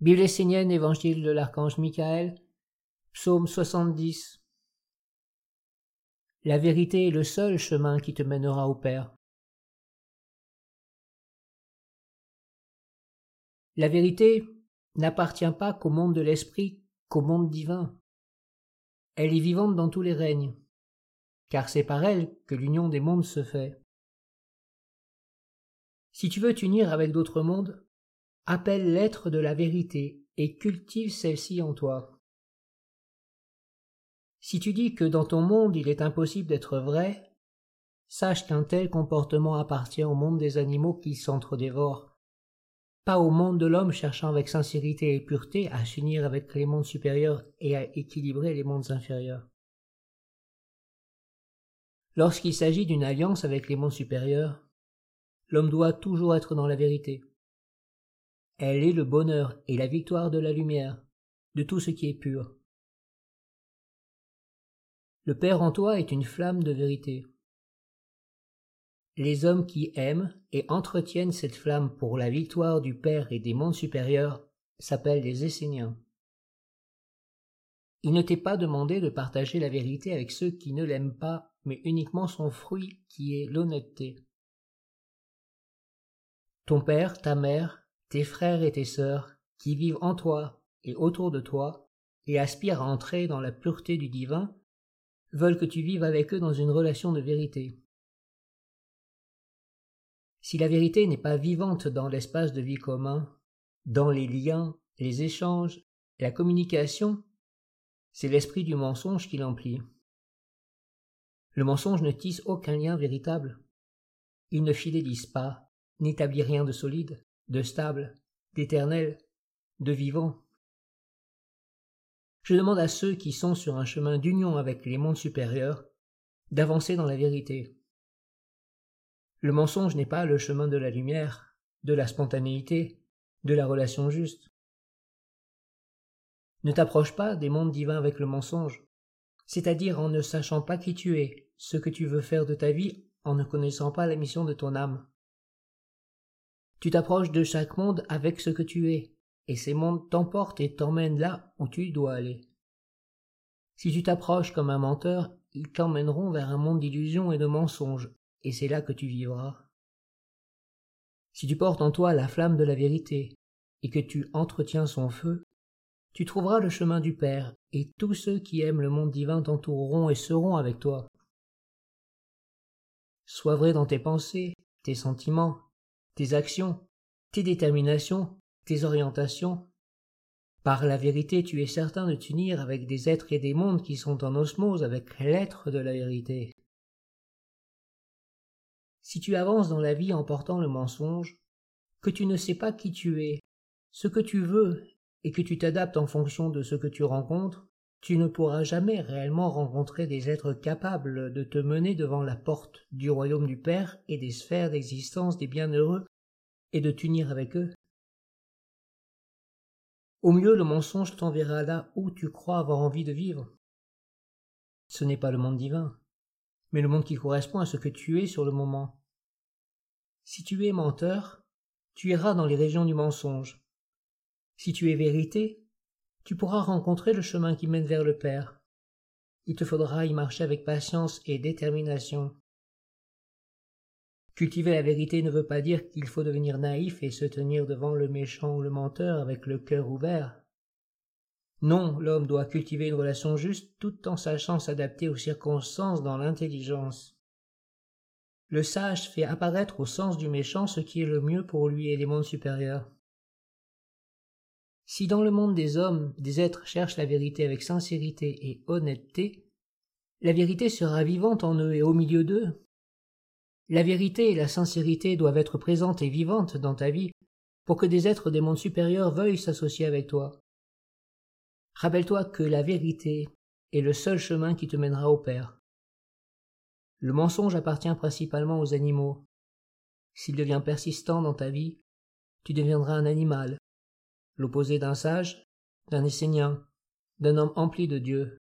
Bible essénienne, Évangile de l'archange Michael, Psaume 70. La vérité est le seul chemin qui te mènera au Père. La vérité n'appartient pas qu'au monde de l'esprit, qu'au monde divin. Elle est vivante dans tous les règnes, car c'est par elle que l'union des mondes se fait. Si tu veux t'unir avec d'autres mondes, appelle l'être de la vérité et cultive celle-ci en toi. Si tu dis que dans ton monde il est impossible d'être vrai, sache qu'un tel comportement appartient au monde des animaux qui s'entre-dévorent, pas au monde de l'homme cherchant avec sincérité et pureté à s'unir avec les mondes supérieurs et à équilibrer les mondes inférieurs. Lorsqu'il s'agit d'une alliance avec les mondes supérieurs, l'homme doit toujours être dans la vérité. Elle est le bonheur et la victoire de la lumière, de tout ce qui est pur. Le Père en toi est une flamme de vérité. Les hommes qui aiment et entretiennent cette flamme pour la victoire du Père et des mondes supérieurs s'appellent les Esséniens. Il ne t'est pas demandé de partager la vérité avec ceux qui ne l'aiment pas, mais uniquement son fruit qui est l'honnêteté. Ton père, ta mère, tes frères et tes sœurs, qui vivent en toi et autour de toi, et aspirent à entrer dans la pureté du divin, veulent que tu vives avec eux dans une relation de vérité. Si la vérité n'est pas vivante dans l'espace de vie commun, dans les liens, les échanges, la communication, c'est l'esprit du mensonge qui l'emplit. Le mensonge ne tisse aucun lien véritable. Il ne fidélise pas, n'établit rien de solide de stable, d'éternel, de vivant. Je demande à ceux qui sont sur un chemin d'union avec les mondes supérieurs d'avancer dans la vérité. Le mensonge n'est pas le chemin de la lumière, de la spontanéité, de la relation juste. Ne t'approche pas des mondes divins avec le mensonge, c'est-à-dire en ne sachant pas qui tu es, ce que tu veux faire de ta vie, en ne connaissant pas la mission de ton âme. Tu t'approches de chaque monde avec ce que tu es, et ces mondes t'emportent et t'emmènent là où tu dois aller. Si tu t'approches comme un menteur, ils t'emmèneront vers un monde d'illusions et de mensonges, et c'est là que tu vivras. Si tu portes en toi la flamme de la vérité, et que tu entretiens son feu, tu trouveras le chemin du Père, et tous ceux qui aiment le monde divin t'entoureront et seront avec toi. Sois vrai dans tes pensées, tes sentiments, tes actions, tes déterminations, tes orientations. Par la vérité, tu es certain de t'unir avec des êtres et des mondes qui sont en osmose avec l'être de la vérité. Si tu avances dans la vie en portant le mensonge, que tu ne sais pas qui tu es, ce que tu veux, et que tu t'adaptes en fonction de ce que tu rencontres, tu ne pourras jamais réellement rencontrer des êtres capables de te mener devant la porte du royaume du Père et des sphères d'existence des bienheureux et de t'unir avec eux. Au mieux le mensonge t'enverra là où tu crois avoir envie de vivre. Ce n'est pas le monde divin, mais le monde qui correspond à ce que tu es sur le moment. Si tu es menteur, tu iras dans les régions du mensonge. Si tu es vérité, tu pourras rencontrer le chemin qui mène vers le Père. Il te faudra y marcher avec patience et détermination. Cultiver la vérité ne veut pas dire qu'il faut devenir naïf et se tenir devant le méchant ou le menteur avec le cœur ouvert. Non, l'homme doit cultiver une relation juste tout en sachant s'adapter aux circonstances dans l'intelligence. Le sage fait apparaître au sens du méchant ce qui est le mieux pour lui et les mondes supérieurs. Si dans le monde des hommes des êtres cherchent la vérité avec sincérité et honnêteté, la vérité sera vivante en eux et au milieu d'eux, la vérité et la sincérité doivent être présentes et vivantes dans ta vie pour que des êtres des mondes supérieurs veuillent s'associer avec toi. Rappelle-toi que la vérité est le seul chemin qui te mènera au Père. Le mensonge appartient principalement aux animaux. S'il devient persistant dans ta vie, tu deviendras un animal, l'opposé d'un sage, d'un essénien, d'un homme empli de Dieu.